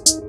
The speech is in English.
Bye.